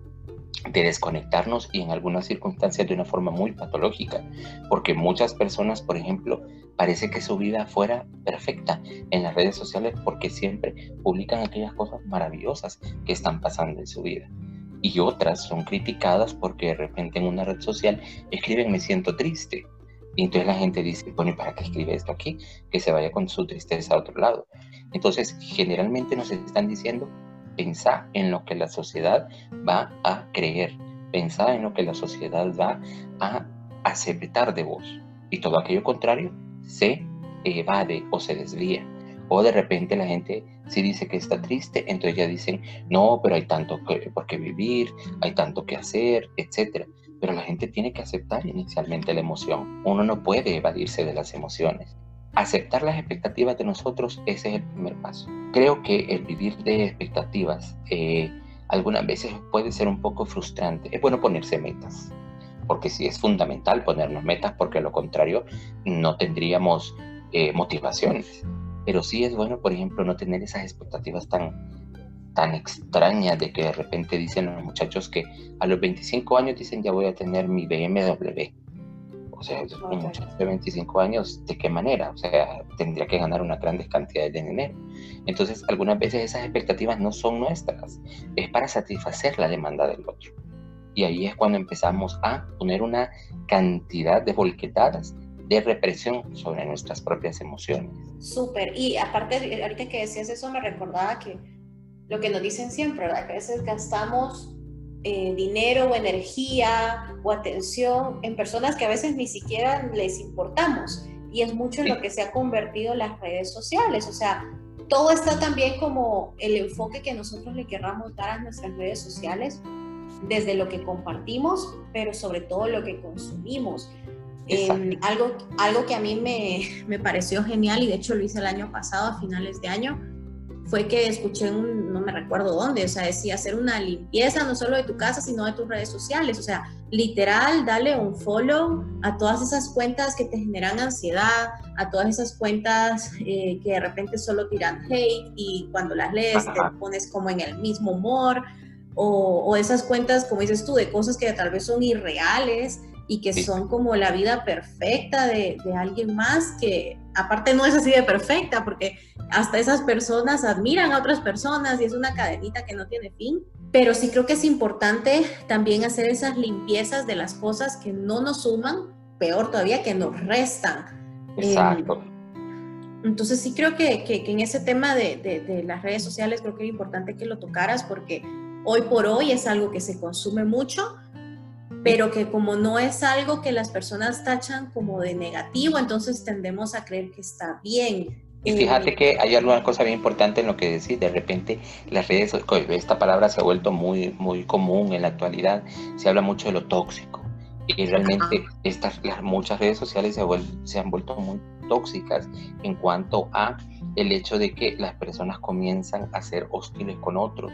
de desconectarnos y en algunas circunstancias de una forma muy patológica, porque muchas personas, por ejemplo, parece que su vida fuera perfecta en las redes sociales porque siempre publican aquellas cosas maravillosas que están pasando en su vida. Y otras son criticadas porque de repente en una red social escriben me siento triste. Y entonces la gente dice, bueno, ¿y para qué escribe esto aquí? Que se vaya con su tristeza a otro lado. Entonces, generalmente nos están diciendo, Pensá en lo que la sociedad va a creer. Pensá en lo que la sociedad va a aceptar de vos. Y todo aquello contrario se evade o se desvía. O de repente la gente si dice que está triste, entonces ya dicen, no, pero hay tanto que, por qué vivir, hay tanto que hacer, etc. Pero la gente tiene que aceptar inicialmente la emoción. Uno no puede evadirse de las emociones aceptar las expectativas de nosotros, ese es el primer paso. Creo que el vivir de expectativas eh, algunas veces puede ser un poco frustrante. Es bueno ponerse metas, porque sí es fundamental ponernos metas, porque a lo contrario no tendríamos eh, motivaciones. Pero sí es bueno, por ejemplo, no tener esas expectativas tan, tan extrañas de que de repente dicen los muchachos que a los 25 años dicen ya voy a tener mi BMW O sea, un muchacho de 25 años, ¿de qué manera? O sea, tendría que ganar una grandes cantidades de dinero. Entonces, algunas veces esas expectativas no son nuestras, es para satisfacer la demanda del otro. Y ahí es cuando empezamos a poner una cantidad de volquetadas de represión sobre nuestras propias emociones. Súper. Y aparte, ahorita que decías eso, me recordaba que lo que nos dicen siempre, ¿verdad? Que a veces gastamos eh, dinero o energía o atención en personas que a veces ni siquiera les importamos. Y es mucho en lo que se ha convertido las redes sociales. O sea, todo está también como el enfoque que nosotros le querramos dar a nuestras redes sociales, desde lo que compartimos, pero sobre todo lo que consumimos. Eh, algo, algo que a mí me, me pareció genial y de hecho lo hice el año pasado, a finales de año, fue que escuché un, no me recuerdo dónde, o sea, decía hacer una limpieza no solo de tu casa, sino de tus redes sociales, o sea, literal, dale un follow a todas esas cuentas que te generan ansiedad, a todas esas cuentas eh, que de repente solo tiran hate y cuando las lees te pones como en el mismo humor, o, o esas cuentas, como dices tú, de cosas que tal vez son irreales y que son como la vida perfecta de, de, alguien más que aparte no es así de perfecta porque hasta esas personas admiran a otras personas y es una cadenita que no tiene fin. Pero sí creo que es importante también hacer esas limpiezas de las cosas que no nos suman, peor todavía que nos restan. Exacto. entonces sí creo que, que, en ese tema de, de, de las redes sociales creo que es importante que lo tocaras porque hoy por hoy es algo que se consume mucho, pero que como no es algo que las personas tachan como de negativo, entonces tendemos a creer que está bien. Y fíjate que hay alguna cosa bien importante en lo que decís, de repente las redes, esta palabra se ha vuelto muy, muy común en la actualidad, se habla mucho de lo tóxico y realmente estas, las, muchas redes sociales se, se han vuelto muy tóxicas en cuanto a el hecho de que las personas comienzan a ser hostiles con otros,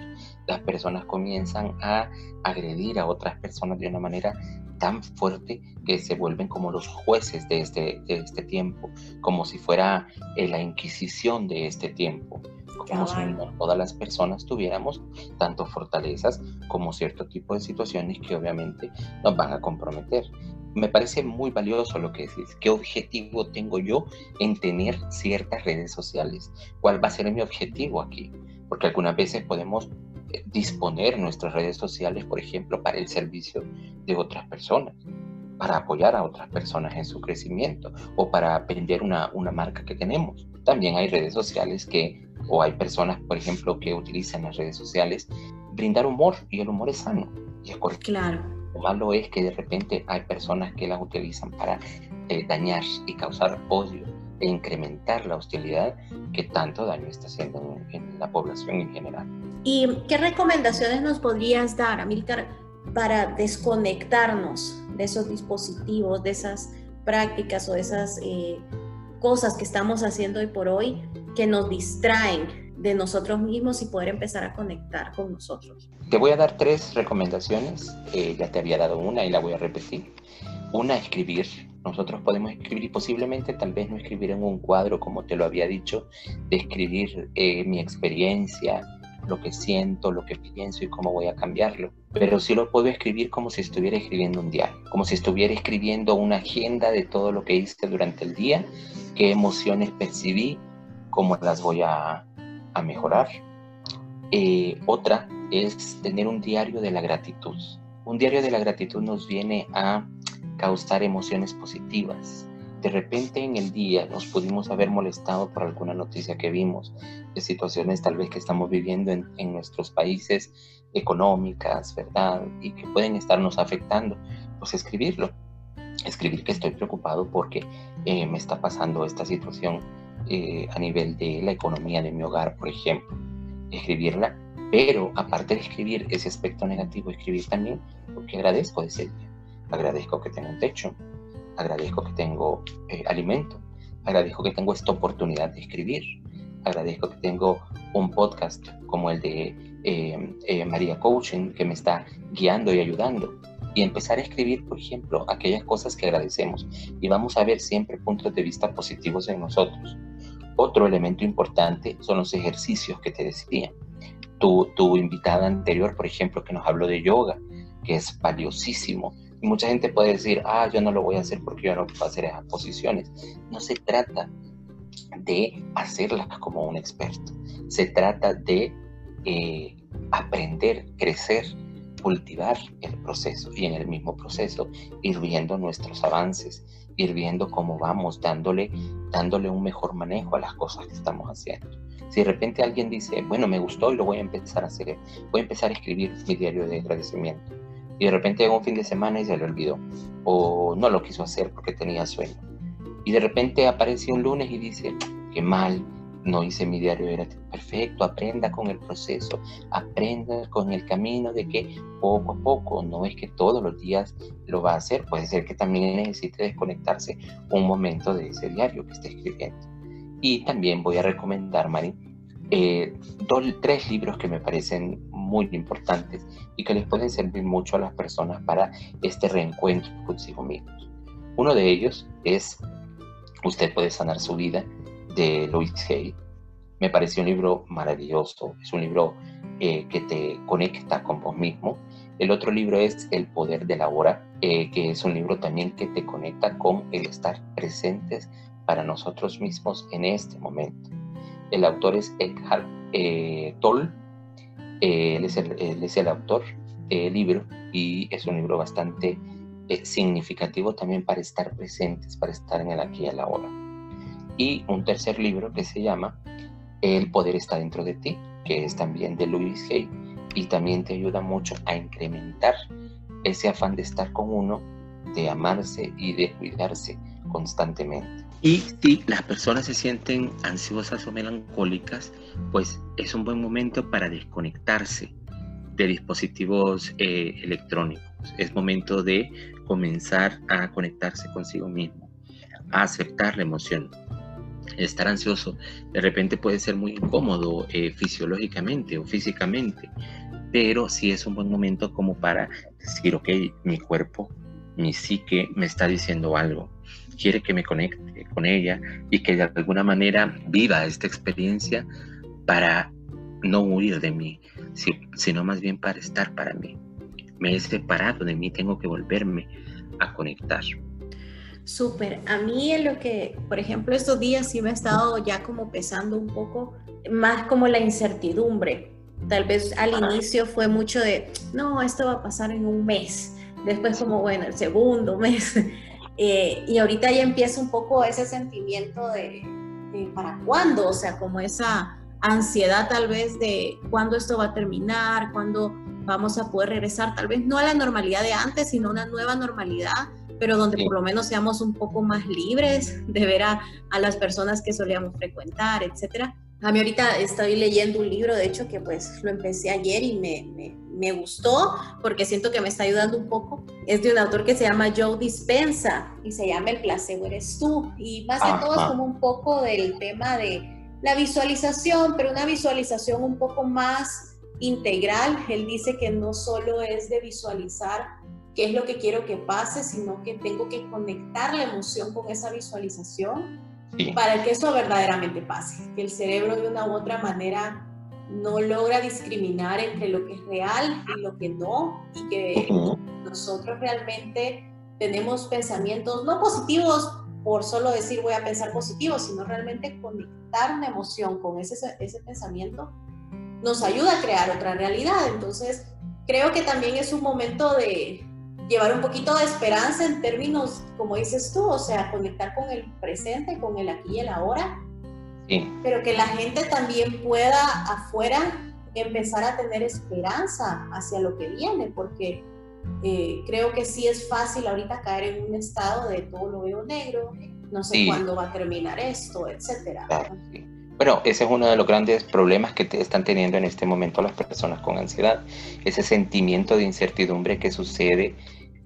las personas comienzan a agredir a otras personas de una manera tan fuerte que se vuelven como los jueces de este, de este tiempo, como si fuera eh, la inquisición de este tiempo, como si todas las personas tuviéramos tanto fortalezas como cierto tipo de situaciones que obviamente nos van a comprometer me parece muy valioso lo que decís. ¿Qué objetivo tengo yo en tener ciertas redes sociales? ¿Cuál va a ser mi objetivo aquí? Porque algunas veces podemos eh, disponer nuestras redes sociales, por ejemplo, para el servicio de otras personas, para apoyar a otras personas en su crecimiento o para vender una, una marca que tenemos. También hay redes sociales que, o hay personas, por ejemplo, que utilizan las redes sociales brindar humor y el humor es sano y es correcto. Claro lo malo es que de repente hay personas que las utilizan para eh, dañar y causar odio e incrementar la hostilidad que tanto daño está haciendo en, la población en general. ¿Y qué recomendaciones nos podrías dar, Amílcar, para desconectarnos de esos dispositivos, de esas prácticas o de esas eh, cosas que estamos haciendo hoy por hoy que nos distraen de nosotros mismos y poder empezar a conectar con nosotros. Te voy a dar tres recomendaciones, eh, ya te había dado una y la voy a repetir. Una, escribir. Nosotros podemos escribir y posiblemente tal vez no escribir en un cuadro, como te lo había dicho, de escribir eh, mi experiencia, lo que siento, lo que pienso y cómo voy a cambiarlo. Pero sí lo puedo escribir como si estuviera escribiendo un diario, como si estuviera escribiendo una agenda de todo lo que hice durante el día, qué emociones percibí, cómo las voy a, a mejorar. Eh, otra es tener un diario de la gratitud. Un diario de la gratitud nos viene a causar emociones positivas. De repente en el día nos pudimos haber molestado por alguna noticia que vimos, de situaciones tal vez que estamos viviendo en, en nuestros países económicas, ¿verdad? Y que pueden estarnos afectando. Pues escribirlo. Escribir que estoy preocupado porque eh, me está pasando esta situación eh, a nivel de la economía de mi hogar, por ejemplo, escribirla, pero aparte de escribir ese aspecto negativo, escribir también porque agradezco de ese día. Agradezco que tengo un techo, agradezco que tengo eh, alimento, agradezco que tengo esta oportunidad de escribir, agradezco que tengo un podcast como el de eh, María Coaching que me está guiando y ayudando. Y empezar a escribir, por ejemplo, aquellas cosas que agradecemos. Y vamos a ver siempre puntos de vista positivos en nosotros. Otro elemento importante son los ejercicios que te decía. Tu, tu invitada anterior, por ejemplo, que nos habló de yoga, que es valiosísimo Y mucha gente puede decir, ah, yo no lo voy a hacer porque yo no puedo hacer esas posiciones. No se trata de hacerlas como un experto. Se trata de eh, aprender, crecer, cultivar el proceso y en el mismo proceso ir viendo nuestros avances, ir viendo cómo vamos dándole, dándole un mejor manejo a las cosas que estamos haciendo. Si de repente alguien dice, bueno, me gustó y lo voy a empezar a hacer, voy a empezar a escribir mi diario de agradecimiento. Y de repente llega un fin de semana y se le olvidó. O no lo quiso hacer porque tenía sueño. Y de repente aparece un lunes y dice, qué mal, no hice mi diario era perfecto, aprenda con el proceso, aprenda con el camino de que poco a poco, no es que todos los días lo va a hacer, puede ser que también necesite desconectarse un momento de ese diario que esté escribiendo. Y también voy a recomendar, Mari, eh, tres libros que me parecen muy importantes y que les pueden servir mucho a las personas para este reencuentro consigo mismos. Uno de ellos es Usted puede sanar su vida de Louis Hay. Me pareció un libro maravilloso, es un libro eh, que te conecta con vos mismo. El otro libro es El Poder de la Hora, eh, que es un libro también que te conecta con el estar presentes para nosotros mismos en este momento. El autor es Eckhart eh, Tolle, él es, el, es el, autor del libro y es un libro bastante significativo también para estar presentes, para estar en el aquí y el ahora y un tercer libro que se llama El poder está dentro de ti, que es también de Louis Hay y también te ayuda mucho a incrementar ese afán de estar con uno, de amarse y de cuidarse constantemente. Y si las personas se sienten ansiosas o melancólicas, pues es un buen momento para desconectarse de dispositivos eh, electrónicos. Es momento de comenzar a conectarse consigo mismo, a aceptar la emoción, estar ansioso de repente puede ser muy incómodo eh, fisiológicamente o físicamente, pero sí es un buen momento como para decir, ok, mi cuerpo, mi psique me está diciendo algo, quiere que me conecte con ella y que de alguna manera viva esta experiencia para no huir de mí, sino más bien para estar para mí. Me he separado de mí, tengo que volverme a conectar. Súper. A mí en lo que, por ejemplo, estos días sí me ha estado ya como pesando un poco más como la incertidumbre. Tal vez al inicio fue mucho de, no, esto va a pasar en un mes. Después como, bueno, el segundo mes. Eh, y ahorita ya empieza un poco ese sentimiento de, de para cuándo, o sea, como esa ansiedad tal vez de cuándo esto va a terminar, cuándo vamos a poder regresar, tal vez no a la normalidad de antes, sino a una nueva normalidad pero donde por lo menos seamos un poco más libres de ver a, a, las personas que solíamos frecuentar, etcétera. A mí ahorita estoy leyendo un libro, de hecho, que pues lo empecé ayer y me, me, me, gustó porque siento que me está ayudando un poco. Es de un autor que se llama Joe Dispensa y se llama El placebo eres tú. Y más que todo es como un poco del tema de la visualización, pero una visualización un poco más integral. Él dice que no solo es de visualizar qué es lo que quiero que pase, sino que tengo que conectar la emoción con esa visualización para que eso verdaderamente pase, que el cerebro de una u otra manera no logra discriminar entre lo que es real y lo que no, y que nosotros realmente tenemos pensamientos no positivos por solo decir voy a pensar positivo, sino realmente conectar una emoción con ese, ese pensamiento nos ayuda a crear otra realidad. Entonces, creo que también es un momento de, llevar un poquito de esperanza en términos, como dices tú, o sea, conectar con el presente, con el aquí y el ahora, sí. pero que la gente también pueda afuera empezar a tener esperanza hacia lo que viene, porque eh, creo que sí es fácil ahorita caer en un estado de todo lo veo negro, no sé cuándo va a terminar esto, etcétera. Bueno, ese es uno de los grandes problemas que te están teniendo en este momento las personas con ansiedad, ese sentimiento de incertidumbre que sucede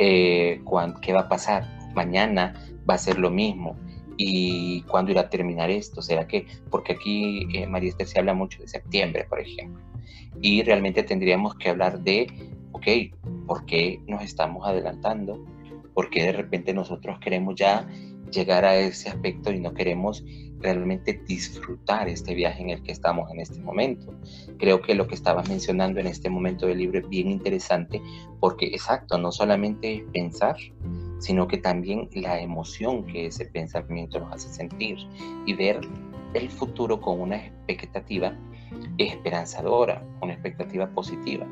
eh, qué va a pasar, mañana va a ser lo mismo. Y cuándo irá a terminar esto, será que, porque aquí eh, María Esther se habla mucho de septiembre, por ejemplo, y realmente tendríamos que hablar de, ok, ¿por qué nos estamos adelantando? ¿Por qué de repente nosotros queremos ya llegar a ese aspecto y no queremos realmente disfrutar este viaje en el que estamos en este momento. Creo que lo que estabas mencionando en este momento del libro es bien interesante porque, exacto, no solamente es pensar, sino que también la emoción que ese pensamiento nos hace sentir y ver el futuro con una expectativa esperanzadora, una expectativa positiva.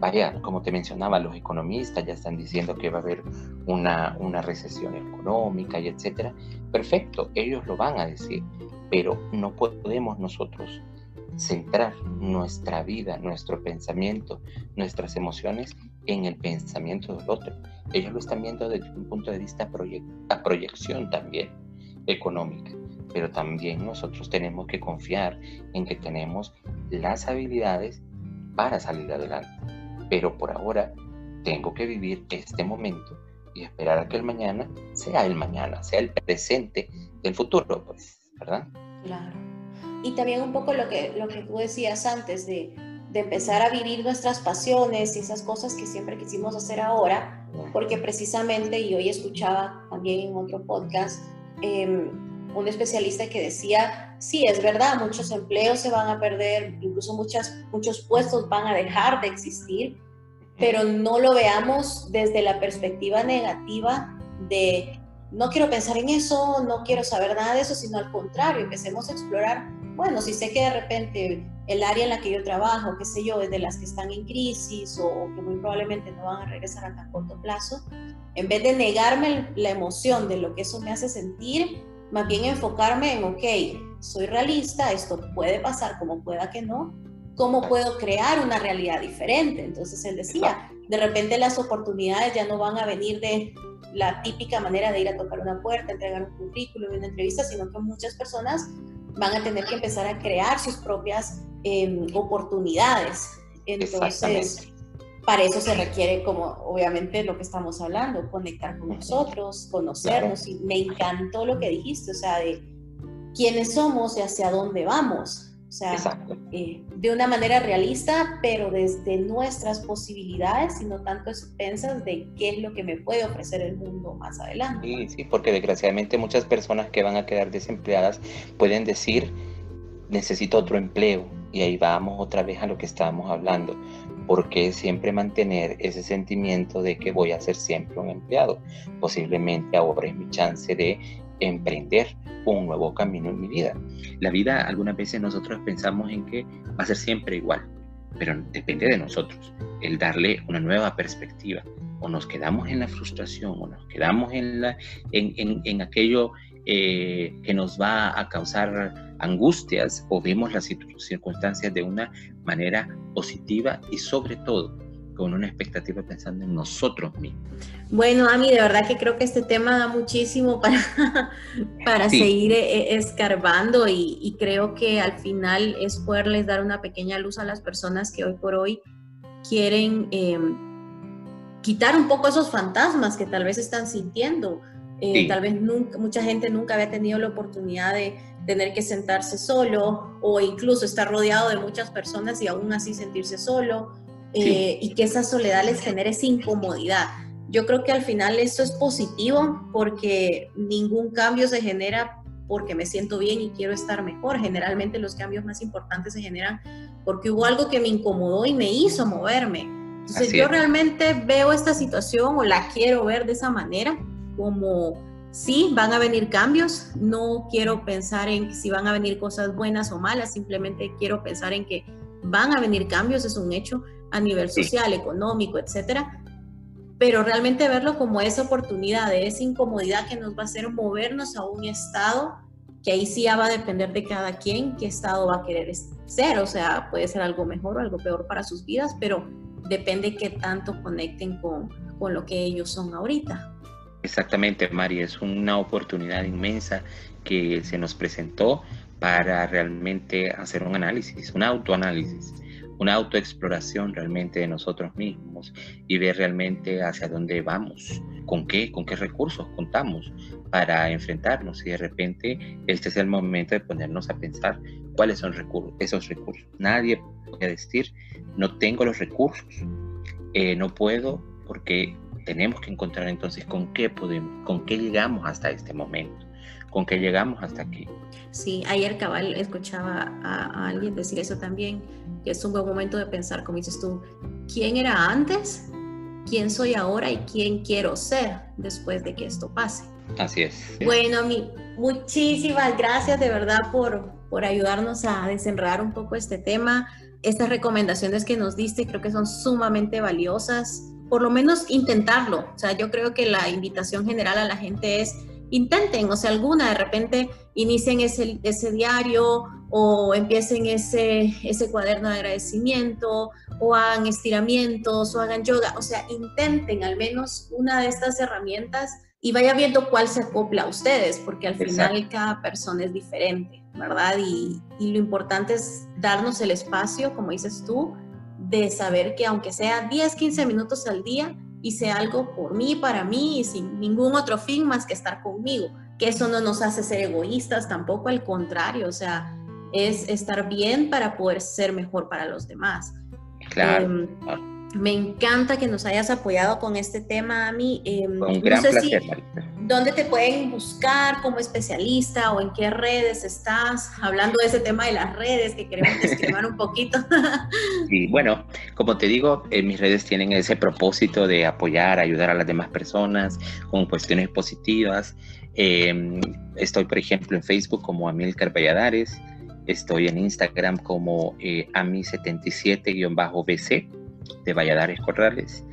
Vaya, como te mencionaba, los economistas ya están diciendo que va a haber una, una recesión económica y etcétera. Perfecto, ellos lo van a decir, pero no podemos nosotros centrar nuestra vida, nuestro pensamiento, nuestras emociones en el pensamiento del otro. Ellos lo están viendo desde un punto de vista a proyección también económica, pero también nosotros tenemos que confiar en que tenemos las habilidades para salir adelante. Pero por ahora tengo que vivir este momento y esperar a que el mañana sea el mañana, sea el presente del futuro, pues, ¿verdad? Claro. Y también un poco lo que, lo que tú decías antes de, de empezar a vivir nuestras pasiones y esas cosas que siempre quisimos hacer ahora, porque precisamente, y hoy escuchaba también en otro podcast, eh, un especialista que decía, sí, es verdad, muchos empleos se van a perder, incluso muchas, muchos puestos van a dejar de existir, pero no lo veamos desde la perspectiva negativa de no quiero pensar en eso, no quiero saber nada de eso, sino al contrario, empecemos a explorar, bueno, si sé que de repente el área en la que yo trabajo, qué sé yo, es de las que están en crisis o, que muy probablemente no van a regresar a tan corto plazo, en vez de negarme la emoción de lo que eso me hace sentir, más bien enfocarme en, ok, soy realista, esto puede pasar como pueda que no, ¿cómo puedo crear una realidad diferente? Entonces él decía, de repente las oportunidades ya no van a venir de la típica manera de ir a tocar una puerta, entregar un currículum, una entrevista, sino que muchas personas van a tener que empezar a crear sus propias em, oportunidades. Entonces, para eso se requiere, como obviamente lo que estamos hablando, conectar con nosotros, conocernos. Y me encantó lo que dijiste, o sea, de quiénes somos y hacia dónde vamos. O sea, eh, de una manera realista, pero desde nuestras posibilidades y no tanto expensas de qué es lo que me puede ofrecer el mundo más adelante. Sí, sí, porque desgraciadamente muchas personas que van a quedar desempleadas pueden decir, necesito otro empleo. Y ahí vamos otra vez a lo que estábamos hablando. Porque siempre mantener ese sentimiento de que voy a ser siempre un empleado? Posiblemente ahora es mi chance de emprender un nuevo camino en mi vida. La vida algunas veces nosotros pensamos en que va a ser siempre igual, pero depende de nosotros, el darle una nueva perspectiva. O nos quedamos en la frustración, o nos quedamos en, la, en, en aquello eh, que nos va a causar angustias o vemos las circunstancias de una manera positiva y sobre todo con una expectativa pensando en nosotros mismos. Bueno, Ami, de verdad que creo que este tema da muchísimo para, para seguir eh, escarbando y, creo que al final es poderles dar una pequeña luz a las personas que hoy por hoy quieren em, quitar un poco esos fantasmas que tal vez están sintiendo. Eh, tal vez nunca, mucha gente nunca había tenido la oportunidad de tener que sentarse solo o incluso estar rodeado de muchas personas y aún así sentirse solo eh, y que esa soledad les genere esa incomodidad. Yo creo que al final esto es positivo porque ningún cambio se genera porque me siento bien y quiero estar mejor. Generalmente los cambios más importantes se generan porque hubo algo que me incomodó y me hizo moverme. Entonces yo realmente veo esta situación o la quiero ver de esa manera como sí, van a venir cambios, no quiero pensar en si van a venir cosas buenas o malas, simplemente quiero pensar en que van a venir cambios, es un hecho a nivel social, económico, etcétera, pero realmente verlo como esa oportunidad, de esa incomodidad que nos va a hacer movernos a un estado que ahí sí ya va a depender de cada quien qué estado va a querer ser, o sea, puede ser algo mejor o algo peor para sus vidas, pero depende qué tanto conecten con, con lo que ellos son ahorita. Exactamente, Mari, es una oportunidad inmensa que se nos presentó para realmente hacer un análisis, un autoanálisis, una autoexploración realmente de nosotros mismos y ver realmente hacia dónde vamos, con qué, con qué recursos contamos para enfrentarnos y de repente este es el momento de ponernos a pensar cuáles son esos recursos. Nadie puede decir, no tengo los recursos, eh, no puedo porque tenemos que encontrar entonces con qué podemos, con qué llegamos hasta este momento, con qué llegamos hasta aquí. Sí, ayer cabal escuchaba a, alguien decir eso también, que es un buen momento de pensar, como dices tú, ¿quién era antes? ¿Quién soy ahora y quién quiero ser después de que esto pase? Así es. Bueno, mi, muchísimas gracias de verdad por, por ayudarnos a desenredar un poco este tema. Estas recomendaciones que nos diste creo que son sumamente valiosas. Por lo menos intentarlo. O sea, yo creo que la invitación general a la gente es intenten, o sea, alguna, de repente inicien ese, ese diario o empiecen ese, ese cuaderno de agradecimiento o hagan estiramientos o hagan yoga, o sea, intenten al menos una de estas herramientas y vaya viendo cuál se acopla a ustedes, porque al final cada persona es diferente, ¿verdad? Y, y lo importante es darnos el espacio, como dices tú, de saber que aunque sea 10, 15 minutos al día, hice algo por mí, para mí y sin ningún otro fin más que estar conmigo. Que eso no nos hace ser egoístas, tampoco al contrario, o sea, es estar bien para poder ser mejor para los demás. Claro. Em, me encanta que nos hayas apoyado con este tema, a mí. Eh, un gran placer, ¿Dónde te pueden buscar como especialista o en qué redes estás? Hablando de ese tema de las redes, que queremos describir un poquito. sí, bueno, como te digo, eh, mis redes tienen ese propósito de apoyar, ayudar a las demás personas con cuestiones positivas. Em, estoy, por ejemplo, en Facebook como Amilcar Valladares. Estoy en Instagram como eh, ami77-bc de Valladares Corrales.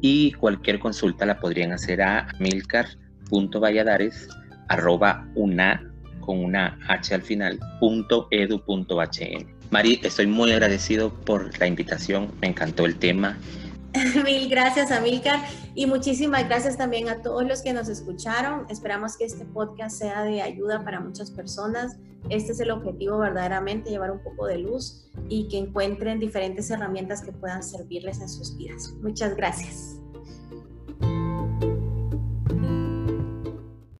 Y cualquier consulta la podrían hacer a Amilcar valladares arroba una con una h al final punto edu punto. Mari, estoy muy agradecido por la invitación, me encantó el tema. Mil gracias, Amilcar, y muchísimas gracias también a todos los que nos escucharon. Esperamos que este podcast sea de ayuda para muchas personas. Este es el objetivo verdaderamente, llevar un poco de luz y que encuentren diferentes herramientas que puedan servirles en sus vidas. Muchas gracias.